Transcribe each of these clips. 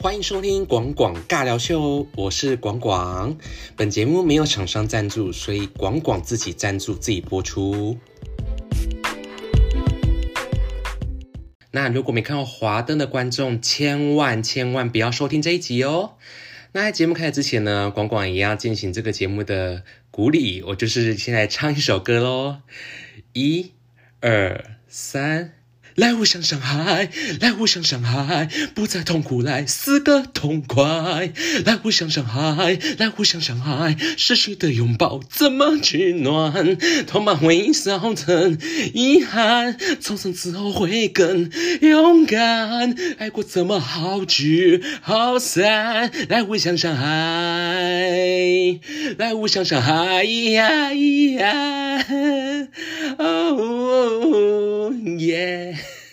欢迎收听广广尬聊秀，我是广广。本节目没有厂商赞助，所以广广自己赞助自己播出。那如果没看过《华灯》的观众，千万千万不要收听这一集哦。那在节目开始之前呢，广广也要进行这个节目的鼓励，我就是先来唱一首歌喽。一、二、三。来互相伤害，来互相伤害，不再痛苦，来死个痛快。来互相伤害，来互相伤害，失去的拥抱怎么取暖？痛满微笑成遗憾，重生之后会更勇敢。爱过怎么好聚好散？来互相伤害，来互相伤害。咿呀咿呀哦耶！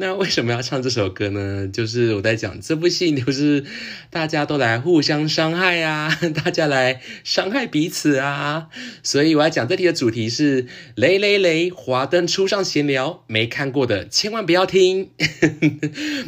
那为什么要唱这首歌呢？就是我在讲这部戏，就是大家都来互相伤害啊，大家来伤害彼此啊，所以我要讲这题的主题是雷雷雷，华灯初上闲聊，没看过的千万不要听。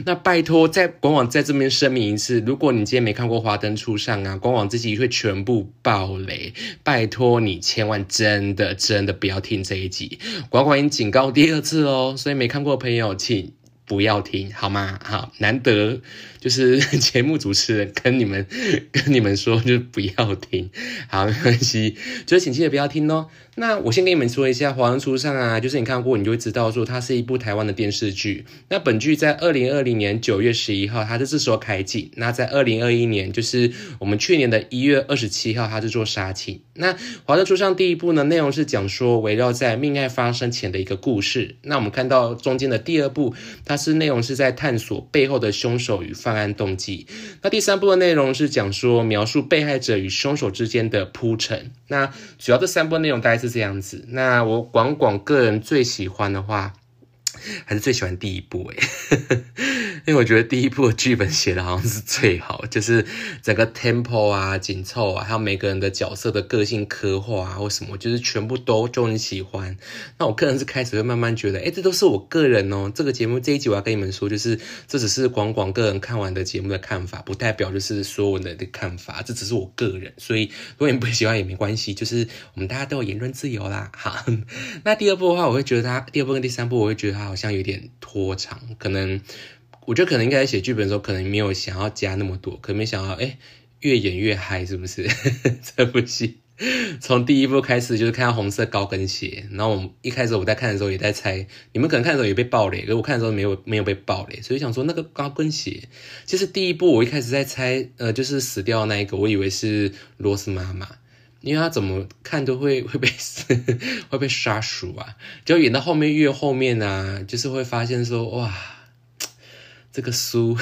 那拜托，在官网在这边声明一次，如果你今天没看过华灯初上啊，官网自己会全部爆雷，拜托你千万真的真的不要听这一集，官网已经警告第二次哦，所以没看过的朋友请。不要听好吗？好，难得就是 节目主持人跟你们 跟你们说，就是不要听。好，没关系，就是请记得不要听哦。那我先跟你们说一下《华灯初上》啊，就是你看过，你就会知道说它是一部台湾的电视剧。那本剧在二零二零年九月十一号，它是这时候开景。那在二零二一年，就是我们去年的一月二十七号，它是做杀青。那《华灯初上》第一部呢，内容是讲说围绕在命案发生前的一个故事。那我们看到中间的第二部，它是内容是在探索背后的凶手与犯案动机。那第三部的内容是讲说描述被害者与凶手之间的铺陈。那主要这三部内容大概。是这样子，那我广广个人最喜欢的话，还是最喜欢第一部诶。因为我觉得第一部的剧本写的好像是最好，就是整个 tempo 啊紧凑啊，还有每个人的角色的个性刻画啊或什么，就是全部都就很喜欢。那我个人是开始会慢慢觉得，哎，这都是我个人哦。这个节目这一集我要跟你们说，就是这只是广广个人看完的节目的看法，不代表就是所有人的看法，这只是我个人。所以如果你不喜欢也没关系，就是我们大家都有言论自由啦。哈，那第二部的话，我会觉得它第二部跟第三部，我会觉得它好像有点拖长，可能。我觉得可能应该写剧本的时候，可能没有想要加那么多，可没想到，哎，越演越嗨，是不是？这部戏从第一部开始就是看到红色高跟鞋，然后我们一开始我在看的时候也在猜，你们可能看的时候也被爆雷，可我看的时候没有没有被爆雷，所以想说那个高跟鞋，其实第一部我一开始在猜，呃，就是死掉那一个，我以为是罗斯妈妈，因为他怎么看都会会被 会被杀熟啊，就演到后面越后面啊，就是会发现说哇。这个苏，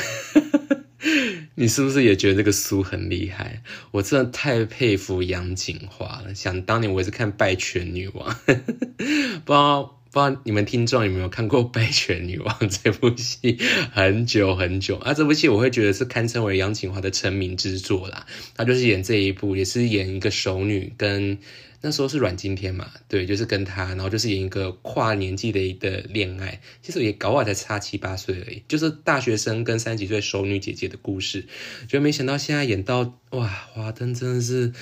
你是不是也觉得这个书很厉害？我真的太佩服杨景华了。想当年我也是看《拜权女王》，不知道不知道你们听众有没有看过《拜权女王》这部戏？很久很久啊，这部戏我会觉得是堪称为杨锦华的成名之作啦。她就是演这一部，也是演一个熟女跟。那时候是阮经天嘛，对，就是跟他，然后就是演一个跨年纪的一个恋爱，其实也搞好才差七八岁而已，就是大学生跟三十几岁熟女姐姐的故事，就没想到现在演到哇，华灯真的是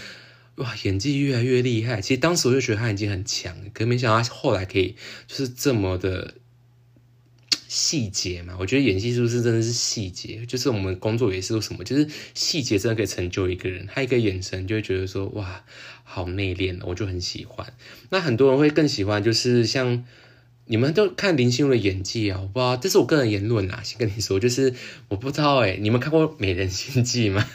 哇，演技越来越厉害。其实当时我就觉得他已经很强，可没想到后来可以就是这么的。细节嘛，我觉得演技是不是真的是细节？就是我们工作也是什么，就是细节真的可以成就一个人。他一个眼神就会觉得说，哇，好内敛，我就很喜欢。那很多人会更喜欢，就是像你们都看林心如的演技啊，我不知道，这是我个人言论啊，先跟你说，就是我不知道哎，你们看过《美人心计》吗？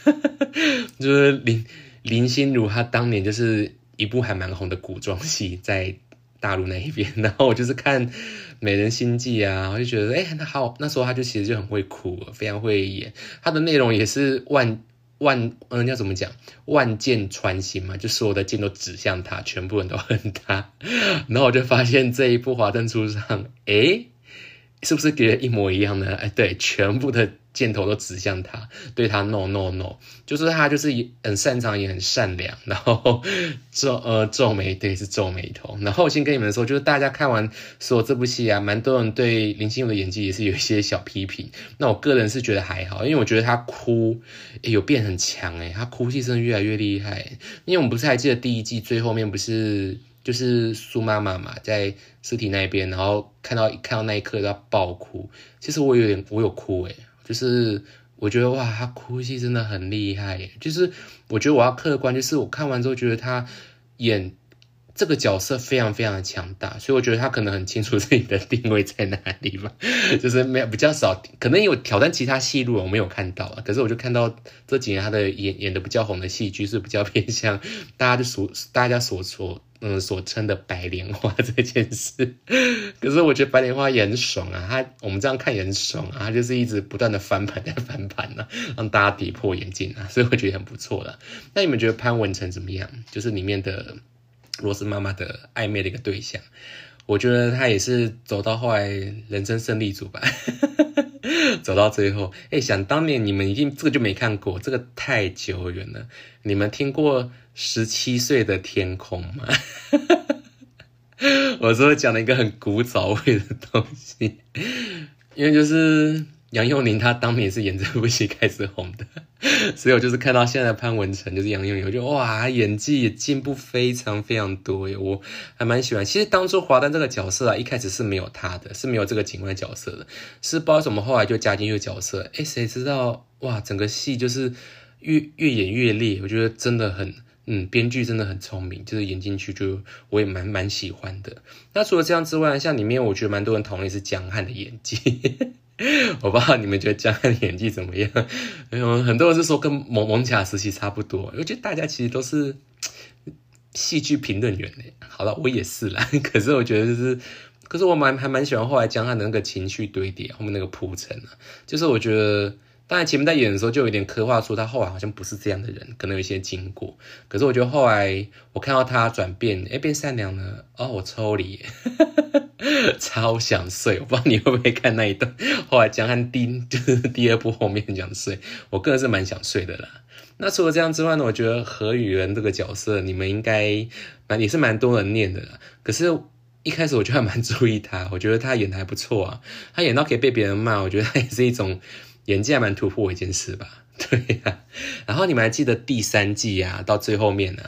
就是林林心如她当年就是一部还蛮红的古装戏，在。大陆那一边，然后我就是看《美人心计》啊，我就觉得，哎，那好，那时候她就其实就很会哭，非常会演。她的内容也是万万，嗯，要怎么讲？万箭穿心嘛，就所有的箭都指向他，全部人都恨他。然后我就发现这一部《华灯初上》，哎，是不是觉得一模一样呢？哎，对，全部的箭头都指向他，对他 no no no，就是他就是很擅长也很善良，然后皱呃皱眉，对，是皱眉头。然后我先跟你们说，就是大家看完说这部戏啊，蛮多人对林心如的演技也是有一些小批评。那我个人是觉得还好，因为我觉得他哭有变很强，哎，他哭戏真的越来越厉害。因为我们不是还记得第一季最后面不是？就是苏妈妈嘛，在尸体那边，然后看到看到那一刻要爆哭。其实我有点，我有哭诶，就是我觉得哇，她哭戏真的很厉害。就是我觉得我要客观，就是我看完之后觉得她演这个角色非常非常的强大，所以我觉得他可能很清楚自己的定位在哪里吧。就是没有比较少，可能有挑战其他戏路我没有看到啊。可是我就看到这几年他的演演的比较红的戏剧是比较偏向大家就所大家所说。嗯，所称的白莲花这件事，可是我觉得白莲花也很爽啊，他我们这样看也很爽啊，他就是一直不断的翻盘在 翻盘呢，让大家跌破眼镜啊，所以我觉得很不错了。那你们觉得潘文成怎么样？就是里面的罗斯妈妈的暧昧的一个对象，我觉得他也是走到后来人生胜利组吧。走到最后，哎，想当年你们一定这个就没看过，这个太久远了。你们听过《十七岁的天空》吗？我说讲了一个很古早味的东西，因为就是。杨佑宁他当年是演这部戏开始红的，所以我就是看到现在的潘文成就是杨佑宁，我就哇，演技也进步非常非常多耶，我还蛮喜欢。其实当初华丹这个角色啊，一开始是没有他的，是没有这个警官角色的，是不知道怎么后来就加进去角色。哎，谁知道哇，整个戏就是越越演越烈，我觉得真的很，嗯，编剧真的很聪明，就是演进去就我也蛮蛮喜欢的。那除了这样之外，像里面我觉得蛮多人同意是江汉的演技。我不知道你们觉得江汉演技怎么样？有 很多人是说跟蒙蒙卡时期差不多。我觉得大家其实都是 戏剧评论员嘞。好了，我也是啦。可是我觉得就是，可是我蛮还蛮喜欢后来江汉的那个情绪堆叠，后面那个铺陈啊。就是我觉得，当然前面在演的时候就有点刻画出他后来好像不是这样的人，可能有一些经过。可是我觉得后来我看到他转变，哎，变善良了。哦，我抽离。超想睡，我不知道你会不会看那一段。后来江汉第就是第二部后面想睡，我个人是蛮想睡的啦。那除了这样之外呢，我觉得何雨人这个角色，你们应该蛮也是蛮多人念的啦。可是，一开始我就还蛮注意他，我觉得他演的还不错啊。他演到可以被别人骂，我觉得他也是一种演技还蛮突破一件事吧。对呀。然后你们还记得第三季啊，到最后面呢，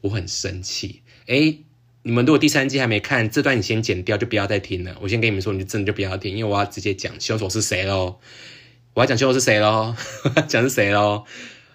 我很生气，诶你们如果第三季还没看，这段你先剪掉，就不要再听了。我先跟你们说，你就真的就不要听，因为我要直接讲凶手是谁喽。我要讲凶手是谁喽，讲是谁喽，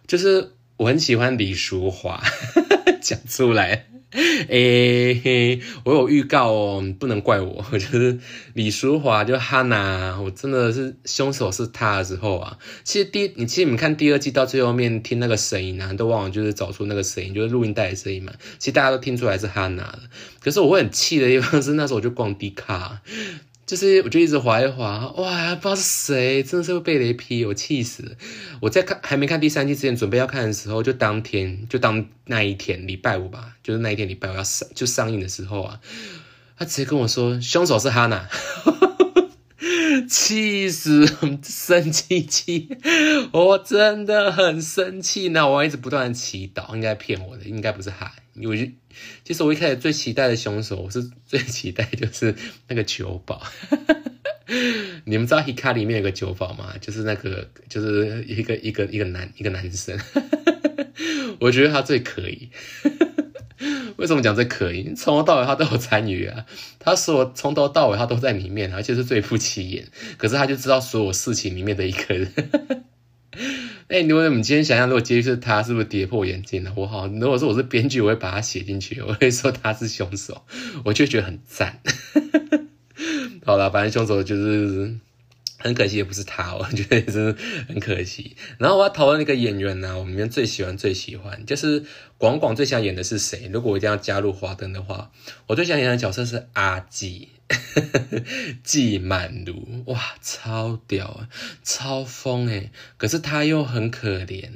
就是我很喜欢李淑华，讲出来。诶嘿，我有预告哦，不能怪我。就是李淑华就哈娜，我真的是凶手是他的时候啊。其实第你其实你们看第二季到最后面听那个声音啊，都忘了就是找出那个声音，就是录音带的声音嘛。其实大家都听出来是哈娜的。可是我会很气的地方是那时候我就逛迪卡。就是我就一直划一划，哇，不知道是谁，真的是会被雷劈，我气死了。我在看还没看第三季之前，准备要看的时候，就当天就当那一天礼拜五吧，就是那一天礼拜五要上就上映的时候啊，他直接跟我说凶手是哈娜。气死，生气气，我真的很生气。那我一直不断祈祷，应该骗我的，应该不是海。我就其实我一开始最期待的凶手，我是最期待就是那个酒保。你们知道《Hika》里面有个酒保吗？就是那个，就是一个一个一个男一个男生。我觉得他最可以。为什么讲这可以？从头到尾他都有参与啊！他说从头到尾他都在里面，而且是最不起眼。可是他就知道所有事情里面的一个人。哎，如果我们今天想想如果结局是他，是不是跌破眼镜了？我好，如果说我是编剧，我会把他写进去，我会说他是凶手，我就觉得很赞。好了，反正凶手就是。很可惜，也不是他，我觉得也是很可惜。然后我要讨论一个演员呢，我们最喜欢最喜欢就是广广最想演的是谁？如果我一定要加入华灯的话，我最想演的角色是阿纪，纪满如，哇，超屌，超疯诶可是他又很可怜，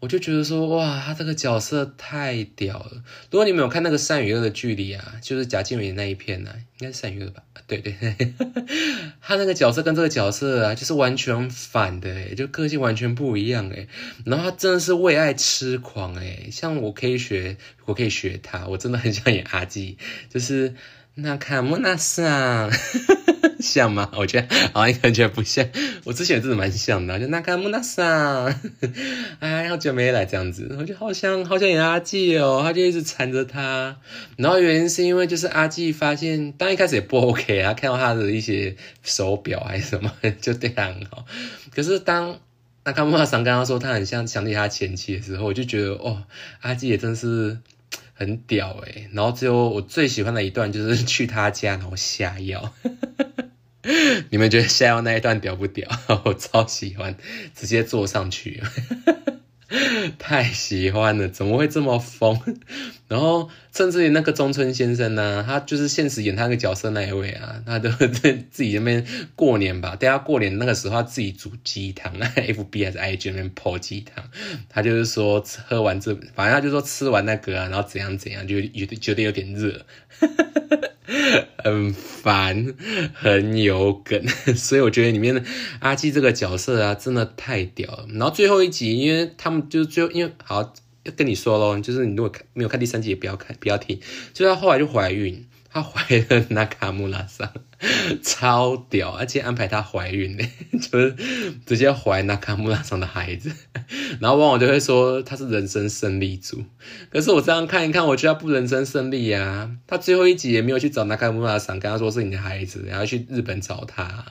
我就觉得说，哇，他这个角色太屌了。如果你们有看那个《善与恶的距离》啊，就是贾静雯那一片呢，应该是《善与恶》吧？对对，他那个角色跟这个角色啊，就是完全反的，哎，就个性完全不一样，哎。然后他真的是为爱痴狂，哎，像我可以学，我可以学他，我真的很想演阿基，就是那卡莫纳桑。像吗？我觉得好像感觉不像。我之前真的蛮像的，就那个木纳桑，哎，好久没来这样子，我就好像好像演阿纪哦，他就一直缠着他。然后原因是因为就是阿纪发现，当一开始也不 OK 啊，看到他的一些手表还是什么，就对他很好。可是当那卡木纳桑跟他说他很像想起他前妻的时候，我就觉得哦，阿纪也真是很屌诶然后最后我最喜欢的一段就是 去他家然后下药。你们觉得下药那一段屌不屌？我超喜欢，直接坐上去，太喜欢了！怎么会这么疯？然后甚至于那个中村先生呢，他就是现实演他那个角色那一位啊，他都在自己那边过年吧，大家过年那个时候他自己煮鸡汤，那 F B 还是 I G 那边泡鸡汤，他就是说喝完这，反正他就说吃完那个啊，然后怎样怎样，就有觉得有点热。很烦，很有梗，所以我觉得里面的阿基这个角色啊，真的太屌了。然后最后一集，因为他们就最后，因为好要跟你说咯，就是你如果看没有看第三集，也不要看，不要听。就她后来就怀孕。她怀了 那卡穆拉萨，超屌，而且安排她怀孕呢，就是直接怀那卡穆拉桑的孩子。然后往往就会说他是人生胜利组，可是我这样看一看，我觉得不人生胜利呀。他最后一集也没有去找那卡穆拉桑，跟他说是你的孩子，然后去日本找他。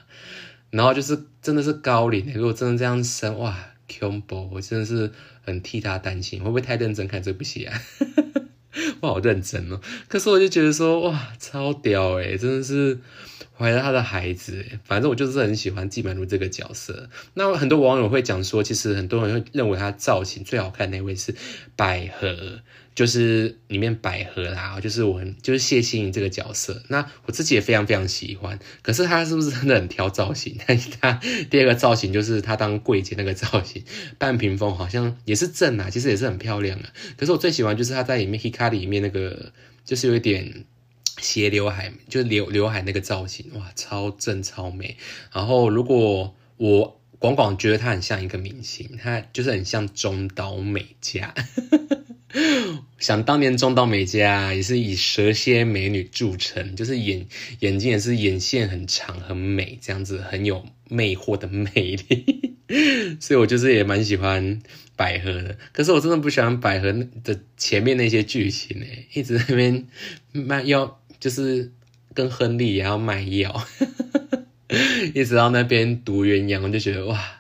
然后就是真的是高龄，如果真的这样生，哇 c o m b o 我真的是很替他担心，会不会太认真看这部戏啊？我好认真哦，可是我就觉得说，哇，超屌诶真的是怀了他的孩子反正我就是很喜欢季满如这个角色。那很多网友会讲说，其实很多人会认为他造型最好看那位是百合。就是里面百合啦，就是我很就是谢欣颖这个角色，那我自己也非常非常喜欢。可是她是不是真的很挑造型？但是她第二个造型就是她当柜姐那个造型，半屏风好像也是正啊，其实也是很漂亮啊。可是我最喜欢就是她在里面 Hika 里面那个，就是有一点斜刘海，就是刘刘海那个造型，哇，超正超美。然后如果我广广觉得他很像一个明星，他就是很像中岛美嘉。想当年中岛美嘉也是以蛇蝎美女著称，就是眼眼睛也是眼线很长很美，这样子很有魅惑的魅力，所以我就是也蛮喜欢百合的。可是我真的不喜欢百合的前面那些剧情诶，一直在那边卖药，就是跟亨利也要卖药，一直到那边毒鸳鸯，我就觉得哇，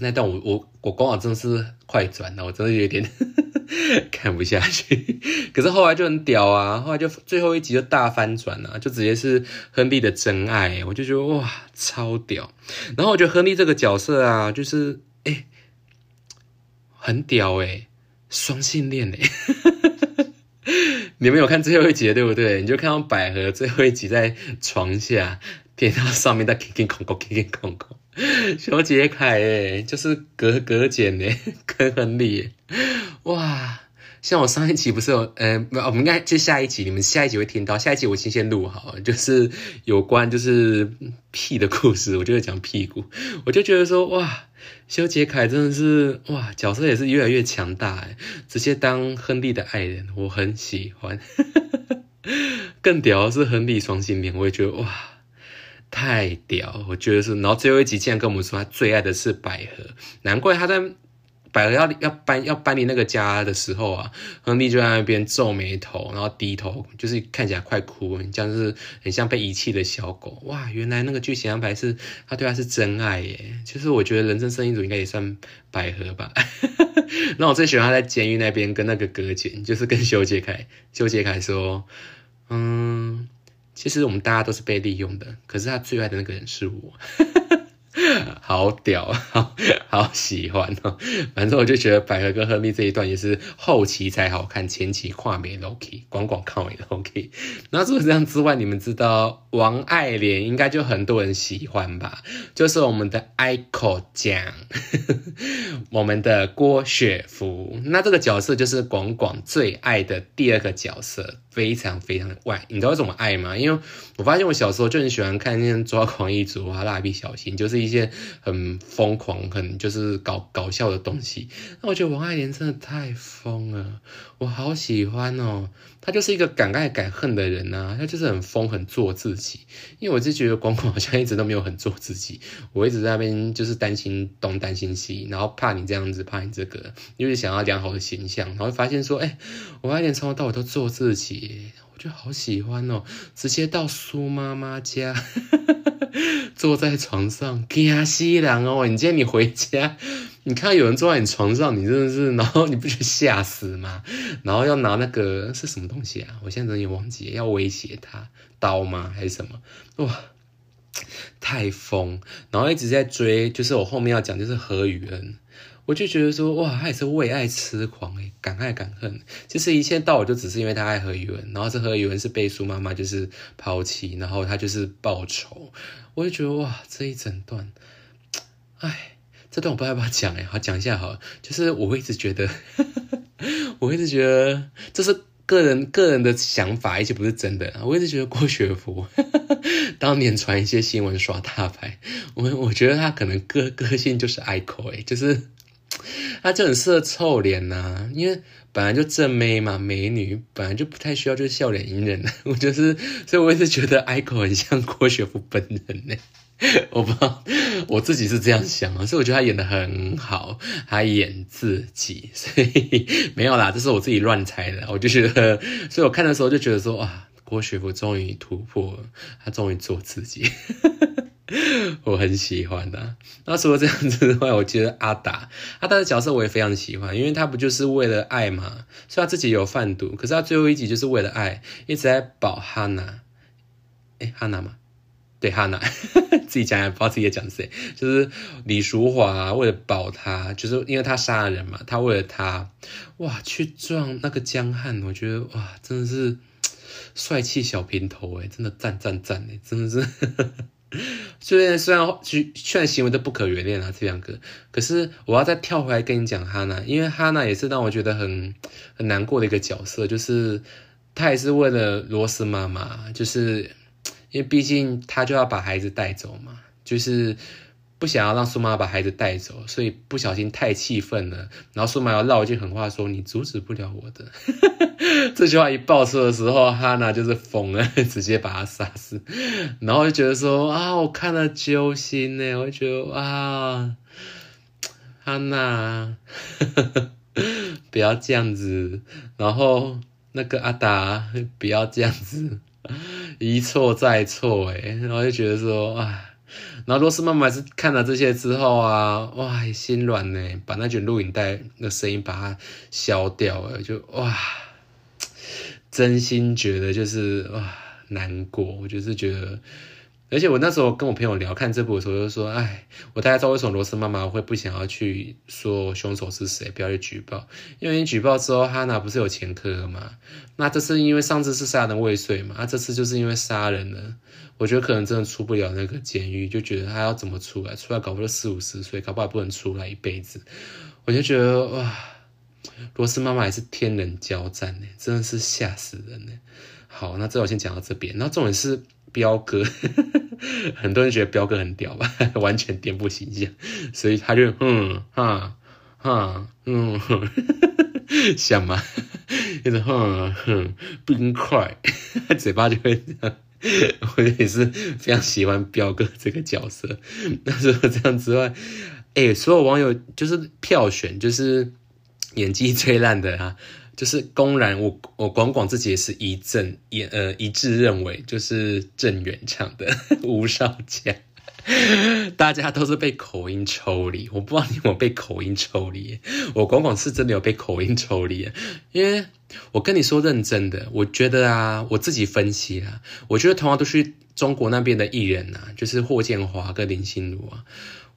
那段我我我光好真的是快转了，我真的有点。看不下去，可是后来就很屌啊！后来就最后一集就大翻转了，就直接是亨利的真爱，我就觉得哇，超屌！然后我觉得亨利这个角色啊，就是哎，很屌哎，双性恋哎，你们有看最后一集对不对？你就看到百合最后一集在床下，听到上面在 king king 空空开开空空。修杰楷诶，就是格格简诶，跟亨利，哇！像我上一集不是有，呃，我们应该就下一集，你们下一集会听到。下一集我先先录好，就是有关就是屁的故事，我就会讲屁股。我就觉得说，哇，修杰楷真的是哇，角色也是越来越强大诶，直接当亨利的爱人，我很喜欢。更屌是亨利双性恋，我也觉得哇。太屌，我觉得是。然后最后一集竟然跟我们说他最爱的是百合，难怪他在百合要要搬要搬离那个家的时候啊，亨利就在那边皱眉头，然后低头，就是看起来快哭，像是很像被遗弃的小狗。哇，原来那个剧情安排是他对他是真爱耶。其实我觉得人生胜利组应该也算百合吧。那我最喜欢他在监狱那边跟那个哥姐，就是跟修杰楷，修杰楷说，嗯。其实我们大家都是被利用的，可是他最爱的那个人是我。好屌，好 好喜欢哦。反正我就觉得百合跟亨利这一段也是后期才好看，前期跨美 Loki，广广靠美 Loki。那除了这样之外，你们知道王爱莲应该就很多人喜欢吧？就是我们的 Iko 酱，我们的郭雪芙。那这个角色就是广广最爱的第二个角色。非常非常的外，你知道为什么爱吗？因为我发现我小时候就很喜欢看那些抓狂一族啊、蜡笔小新，就是一些很疯狂、很就是搞搞笑的东西。那我觉得王爱莲真的太疯了，我好喜欢哦。他就是一个敢爱敢恨的人呐，他就是很疯、很做自己。因为我就觉得广广好像一直都没有很做自己，我一直在那边就是担心东担心西，然后怕你这样子，怕你这个，因为想要良好的形象，然后发现说，哎，王爱莲从头到尾都做自己。我就好喜欢哦，直接到苏妈妈家，坐在床上，惊死人哦！你今天你回家，你看到有人坐在你床上，你真的是，然后你不觉得吓死吗？然后要拿那个是什么东西啊？我现在真的忘记，要威胁他刀吗？还是什么？哇，太疯！然后一直在追，就是我后面要讲，就是何雨恩。我就觉得说，哇，他也是为爱痴狂诶，敢爱敢恨。其实一切到我就只是因为他爱何宇文，然后这何宇文是被苏妈妈就是抛弃，然后他就是报仇。我就觉得哇，这一整段，哎，这段我不知道要不要讲诶，好讲一下好。就是我一直觉得，我一直觉得这是个人个人的想法，而且不是真的。我一直觉得郭雪芙 当年传一些新闻耍大牌，我我觉得他可能个个性就是爱口诶，就是。他就很适合臭脸呐，因为本来就正妹嘛，美女本来就不太需要就是笑脸迎人。我就是，所以我一直觉得 Iko 很像郭雪芙本人呢。我不知道，我自己是这样想啊，所以我觉得他演的很好，他演自己，所以没有啦，这是我自己乱猜的。我就觉得，所以我看的时候就觉得说，哇，郭雪芙终于突破了，他终于做自己。我很喜欢的。那除了这样子的话，我觉得阿达阿达的角色我也非常喜欢，因为他不就是为了爱嘛？虽然自己有贩毒，可是他最后一集就是为了爱，一直在保哈娜。哎，哈娜吗？对，哈娜，自己讲也不知道自己讲谁。就是李淑华为了保他，就是因为他杀了人嘛，他为了他，哇，去撞那个江汉，我觉得哇，真的是帅气小平头哎，真的赞赞赞哎，真的是。虽然虽然虽然行为都不可原谅啊，这两个，可是我要再跳回来跟你讲哈娜，因为哈娜也是让我觉得很很难过的一个角色，就是她也是为了罗斯妈妈，就是因为毕竟她就要把孩子带走嘛，就是。不想要让苏妈把孩子带走，所以不小心太气愤了，然后苏妈要唠一句狠话说：“你阻止不了我的。”这句话一爆出的时候，哈娜就是疯了，直接把他杀死。然后就觉得说：“啊，我看了揪心呢。”我就觉得啊，哈娜 不要这样子，然后那个阿达不要这样子，一错再错哎，然后就觉得说啊。然后罗斯妈妈是看了这些之后啊，哇，心软呢，把那卷录影带的声音把它消掉了，就哇，真心觉得就是哇难过，我就是觉得。而且我那时候跟我朋友聊看这部的时候，就说：“哎，我大概知道为什么罗斯妈妈会不想要去说凶手是谁，不要去举报，因为你举报之后，哈娜不是有前科嘛？那这次因为上次是杀人未遂嘛，啊，这次就是因为杀人了。我觉得可能真的出不了那个监狱，就觉得他要怎么出来？出来搞不到四五十岁，搞不好不能出来一辈子。我就觉得哇，罗斯妈妈也是天人交战呢，真的是吓死人呢。好，那这我先讲到这边。那重点是彪哥。”很多人觉得彪哥很屌吧，完全颠覆形象，所以他就嗯哈哈嗯 想嘛，一直哼哼冰块，嘴巴就会这样。我也是非常喜欢彪哥这个角色。那除了这样之外，哎，所有网友就是票选，就是演技最烂的啊。就是公然，我我广广自己也是一致，也呃一致认为，就是郑元唱的吴少强，大家都是被口音抽离，我不知道你有没有被口音抽离。我广广是真的有被口音抽离，因为我跟你说认真的，我觉得啊，我自己分析啊，我觉得同样都是中国那边的艺人啊，就是霍建华跟林心如啊。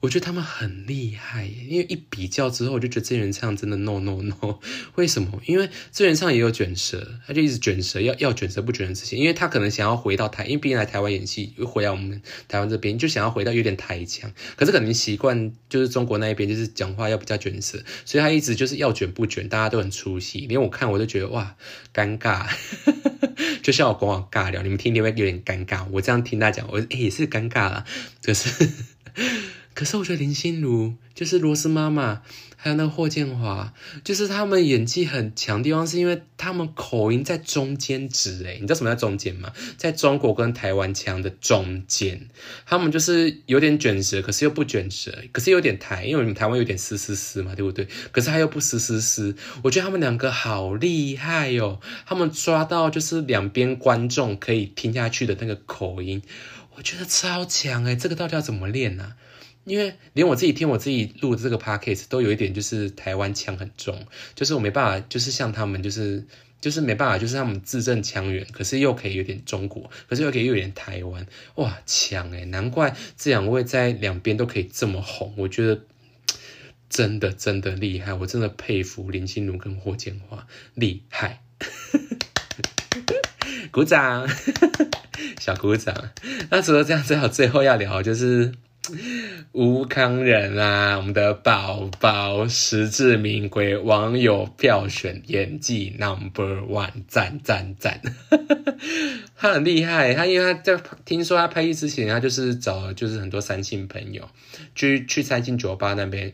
我觉得他们很厉害，因为一比较之后，我就觉得郑元畅真的 no no no。为什么？因为郑元畅也有卷舌，他就一直卷舌，要要卷舌不卷舌之前，因为他可能想要回到台，因为毕竟来台湾演戏，又回来我们台湾这边，就想要回到有点台腔。可是可能习惯就是中国那一边，就是讲话要比较卷舌，所以他一直就是要卷不卷，大家都很出戏。连我看我都觉得哇尴尬，就像我跟我尬聊，你们听听会有点尴尬。我这样听他讲，我也是尴尬了，可是。可是我觉得林心如就是罗斯妈妈，还有那霍建华，就是他们演技很强地方，是因为他们口音在中间值。诶你知道什么叫中间吗？在中国跟台湾腔的中间，他们就是有点卷舌，可是又不卷舌，可是有点台，因为我们台湾有点嘶嘶嘶嘛，对不对？可是他又不嘶嘶嘶，我觉得他们两个好厉害哦，他们抓到就是两边观众可以听下去的那个口音，我觉得超强诶这个到底要怎么练呢？因为连我自己听我自己录的这个 podcast 都有一点就是台湾腔很重，就是我没办法，就是像他们，就是就是没办法，就是他们字正腔圆，可是又可以有点中国，可是又可以有点台湾，哇，强诶难怪这两位在两边都可以这么红，我觉得真的真的厉害，我真的佩服林心如跟霍建华，厉害，鼓掌，小鼓掌。那除了这样，最好最后要聊就是。吴康仁啊，我们的宝宝实至名归，网友票选演技 number one，赞赞赞！他很厉害，他因为他在听说他拍戏之前，他就是找就是很多三星朋友，去去三星酒吧那边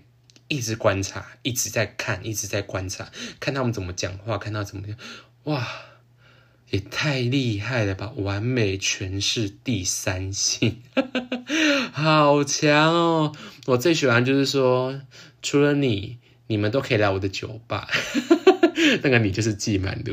一直观察，一直在看，一直在观察，看他们怎么讲话，看他怎么样，哇！也太厉害了吧！完美诠释第三性，好强哦！我最喜欢就是说，除了你，你们都可以来我的酒吧。那个你就是季满的。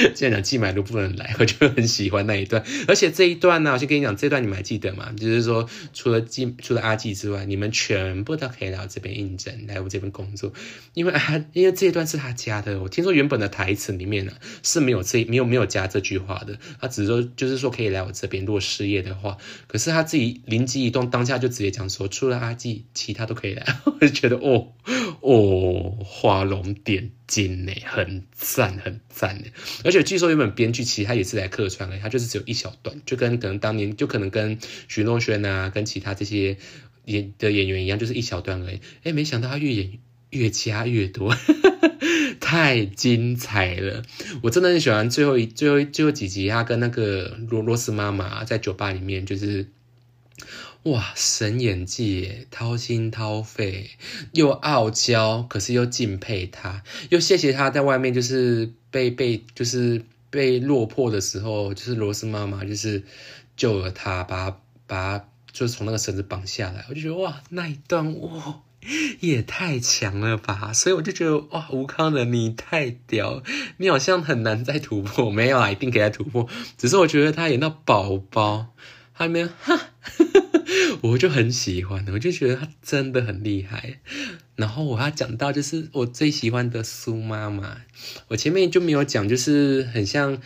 现在讲季买都不能来，我就很喜欢那一段。而且这一段呢，我先跟你讲，这段你们还记得吗？就是说，除了季，除了阿季之外，你们全部都可以来我这边应征，来我这边工作。因为啊，因为这一段是他加的。我听说原本的台词里面呢是没有这没有没有加这句话的。他只是说，就是说可以来我这边，如果失业的话。可是他自己灵机一动，当下就直接讲说，除了阿季，其他都可以来。我就觉得，哦哦，画龙点睛呢，很赞，很赞呢。而且据说原本编剧其实他也是来客串的，他就是只有一小段，就跟可能当年就可能跟徐若瑄啊，跟其他这些演的演员一样，就是一小段而已。哎，没想到他越演越加越多，太精彩了！我真的很喜欢最后一最后最后几集，他跟那个罗罗斯妈妈在酒吧里面就是。哇，神演技，掏心掏肺，又傲娇，可是又敬佩他，又谢谢他在外面就是被被就是被落魄的时候，就是罗斯妈妈就是救了他，把把就是从那个绳子绑下来，我就觉得哇，那一段哇也太强了吧，所以我就觉得哇，吴康仁你太屌，你好像很难再突破，没有啊，一定给他突破，只是我觉得他演到宝宝，他里面哈。我就很喜欢，我就觉得他真的很厉害。然后我还讲到，就是我最喜欢的苏妈妈。我前面就没有讲，就是很像，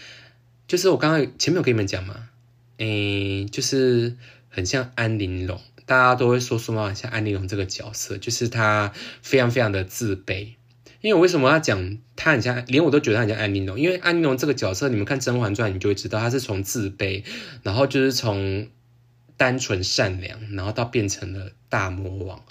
就是我刚刚前面有跟你们讲嘛，诶，就是很像安玲珑。大家都会说苏妈妈像安玲珑这个角色，就是她非常非常的自卑。因为我为什么要讲她很像，连我都觉得她很像安玲珑，因为安玲珑这个角色，你们看《甄嬛传》，你就会知道她是从自卑，然后就是从。单纯善良，然后到变成了大魔王。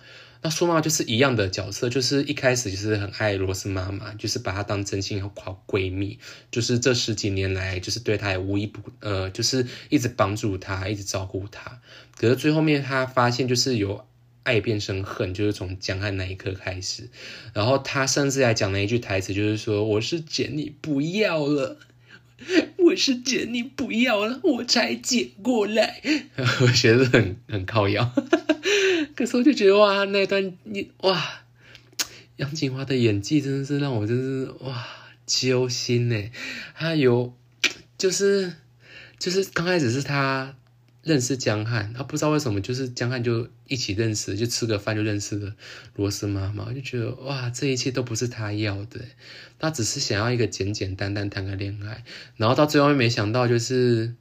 那苏妈妈就是一样的角色，就是一开始就是很爱罗斯妈妈，就是把她当真心好闺蜜，就是这十几年来就是对她也无一不呃，就是一直帮助她，一直照顾她。可是最后面她发现就是有爱变成恨，就是从江汉那一刻开始。然后她甚至还讲了一句台词，就是说我是捡你不要了。我是捡你不要了，我才捡过来。我觉得很很靠腰，可是我就觉得哇，那段你哇，杨锦华的演技真的是让我真是哇揪心呢。他有就是就是刚开始是他认识江汉，他不知道为什么就是江汉就一起认识，就吃个饭就认识了罗斯妈妈，就觉得哇，这一切都不是他要的，他只是想要一个简简单单谈个恋爱，然后到最后没想到就是。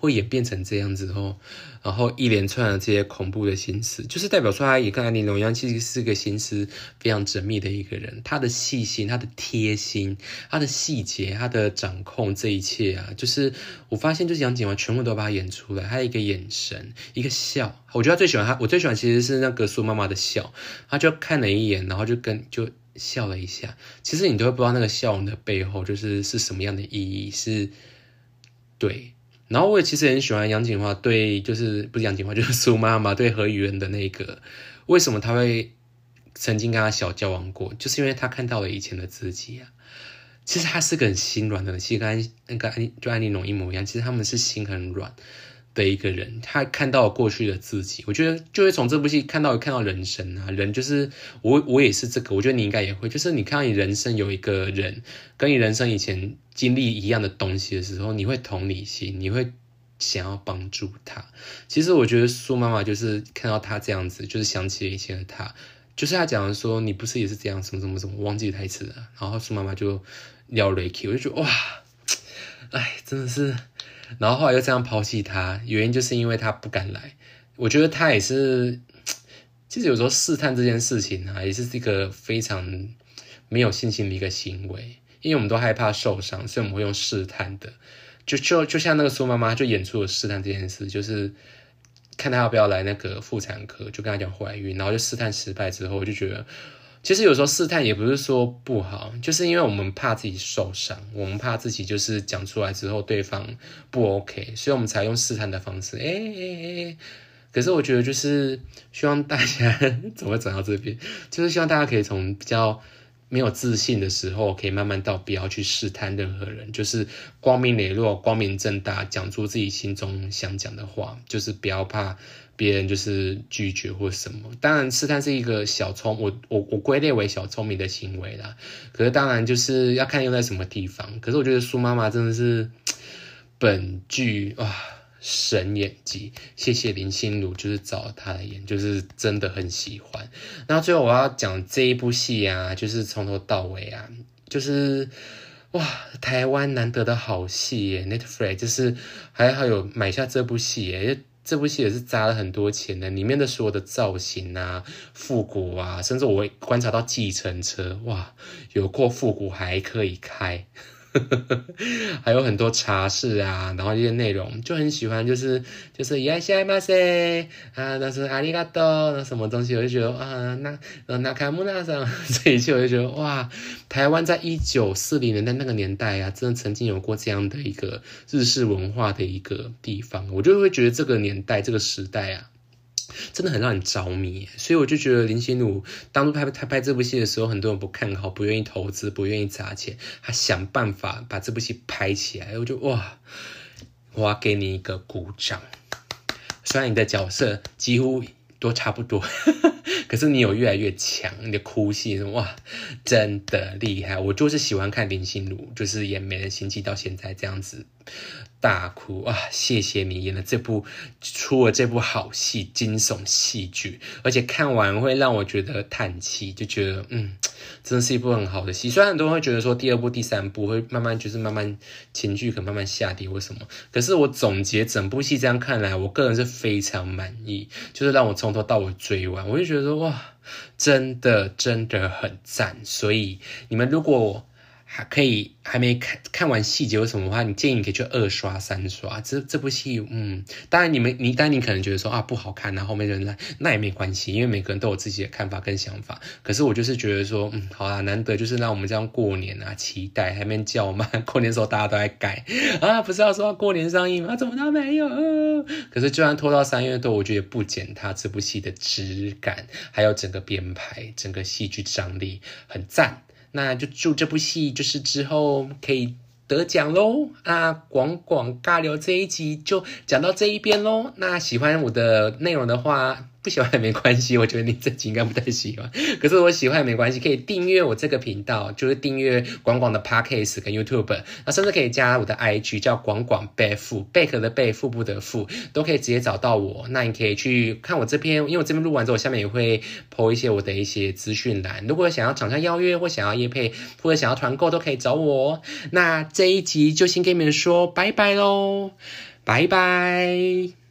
会演变成这样子哦，然后一连串的这些恐怖的心思，就是代表说他也跟安妮龙一样，其实是个心思非常缜密的一个人。他的细心，他的贴心，他的细节，他的掌控，这一切啊，就是我发现，就是杨景华全部都把他演出来。他一个眼神，一个笑，我觉得最喜欢他，我最喜欢其实是那个苏妈妈的笑。他就看了一眼，然后就跟就笑了一下。其实你都会不知道那个笑容的背后，就是是什么样的意义，是对。然后我也其实很喜欢杨锦华对，就是不是杨锦华，就是苏妈妈对何雨恩的那个，为什么他会曾经跟他小交往过，就是因为他看到了以前的自己啊。其实他是个很心软的人，其实跟那个安就安妮龙一模一样，其实他们是心很软的一个人。他看到过去的自己，我觉得就会从这部戏看到看到人生啊，人就是我我也是这个，我觉得你应该也会，就是你看到你人生有一个人跟你人生以前。经历一样的东西的时候，你会同理心，你会想要帮助他。其实我觉得苏妈妈就是看到他这样子，就是想起了以前的他，就是他讲的说你不是也是这样，什么什么什么，忘记台词了。然后苏妈妈就聊雷 k 我就觉得哇，哎，真的是。然后后来又这样抛弃他，原因就是因为他不敢来。我觉得他也是，其实有时候试探这件事情啊，也是一个非常没有信心的一个行为。因为我们都害怕受伤，所以我们会用试探的，就就就像那个苏妈妈就演出了试探这件事，就是看他要不要来那个妇产科，就跟他讲怀孕，然后就试探失败之后，我就觉得其实有时候试探也不是说不好，就是因为我们怕自己受伤，我们怕自己就是讲出来之后对方不 OK，所以我们才用试探的方式。哎哎哎，可是我觉得就是希望大家 怎么会走到这边，就是希望大家可以从比较。没有自信的时候，可以慢慢到不要去试探任何人，就是光明磊落、光明正大讲出自己心中想讲的话，就是不要怕别人就是拒绝或什么。当然，试探是一个小聪，我我我归类为小聪明的行为啦。可是当然就是要看用在什么地方。可是我觉得苏妈妈真的是本剧哇。神演技，谢谢林心如，就是找他来演，就是真的很喜欢。然后最后我要讲这一部戏啊，就是从头到尾啊，就是哇，台湾难得的好戏耶，Netflix 就是还好有买下这部戏耶，这部戏也是砸了很多钱的，里面的所有的造型啊、复古啊，甚至我观察到计程车，哇，有过复古还可以开。还有很多茶室啊，然后这些内容就很喜欢，就是就是伊西马塞啊，那是阿里嘎多那什么东西，我就觉得啊，那那卡木那上 这一切，我就觉得哇，台湾在一九四零年代那个年代啊，真的曾经有过这样的一个日式文化的一个地方，我就会觉得这个年代这个时代啊。真的很让人着迷，所以我就觉得林心如当初拍拍拍这部戏的时候，很多人不看好，不愿意投资，不愿意砸钱，他想办法把这部戏拍起来，我就哇，我要给你一个鼓掌。虽然你的角色几乎都差不多，可是你有越来越强，你的哭戏哇，真的厉害。我就是喜欢看林心如，就是演《美人心计》到现在这样子。大哭啊！谢谢你演了这部，出了这部好戏，惊悚戏剧，而且看完会让我觉得叹气，就觉得嗯，真的是一部很好的戏。虽然很多人会觉得说第二部、第三部会慢慢就是慢慢情绪可能慢慢下跌为什么，可是我总结整部戏这样看来，我个人是非常满意，就是让我从头到尾追完，我就觉得说哇，真的真的很赞。所以你们如果。还可以，还没看看完细节有什么的话，你建议你可以去二刷、三刷。这这部戏，嗯，当然你们你，当然你可能觉得说啊不好看，然后后面人来，那也没关系，因为每个人都有自己的看法跟想法。可是我就是觉得说，嗯，好啦，难得就是让我们这样过年啊，期待还没叫嘛，过年时候大家都在改啊，不是要说过年上映吗？怎么都没有？可是就算拖到三月多，我觉得不减它这部戏的质感，还有整个编排，整个戏剧张力很赞。那就祝这部戏就是之后可以得奖喽！啊，广广尬聊这一集就讲到这一边喽。那喜欢我的内容的话，不喜欢也没关系，我觉得你这集应该不太喜欢。可是我喜欢也没关系，可以订阅我这个频道，就是订阅广广的 Podcast 跟 YouTube，那甚至可以加我的 IG 叫广广贝腹贝壳的贝腹部的腹，都可以直接找到我。那你可以去看我这篇，因为我这边录完之后，下面也会 po 一些我的一些资讯栏。如果想要厂商邀约或想要约配或者想要团购，都可以找我。那这一集就先跟你们说拜拜喽，拜拜。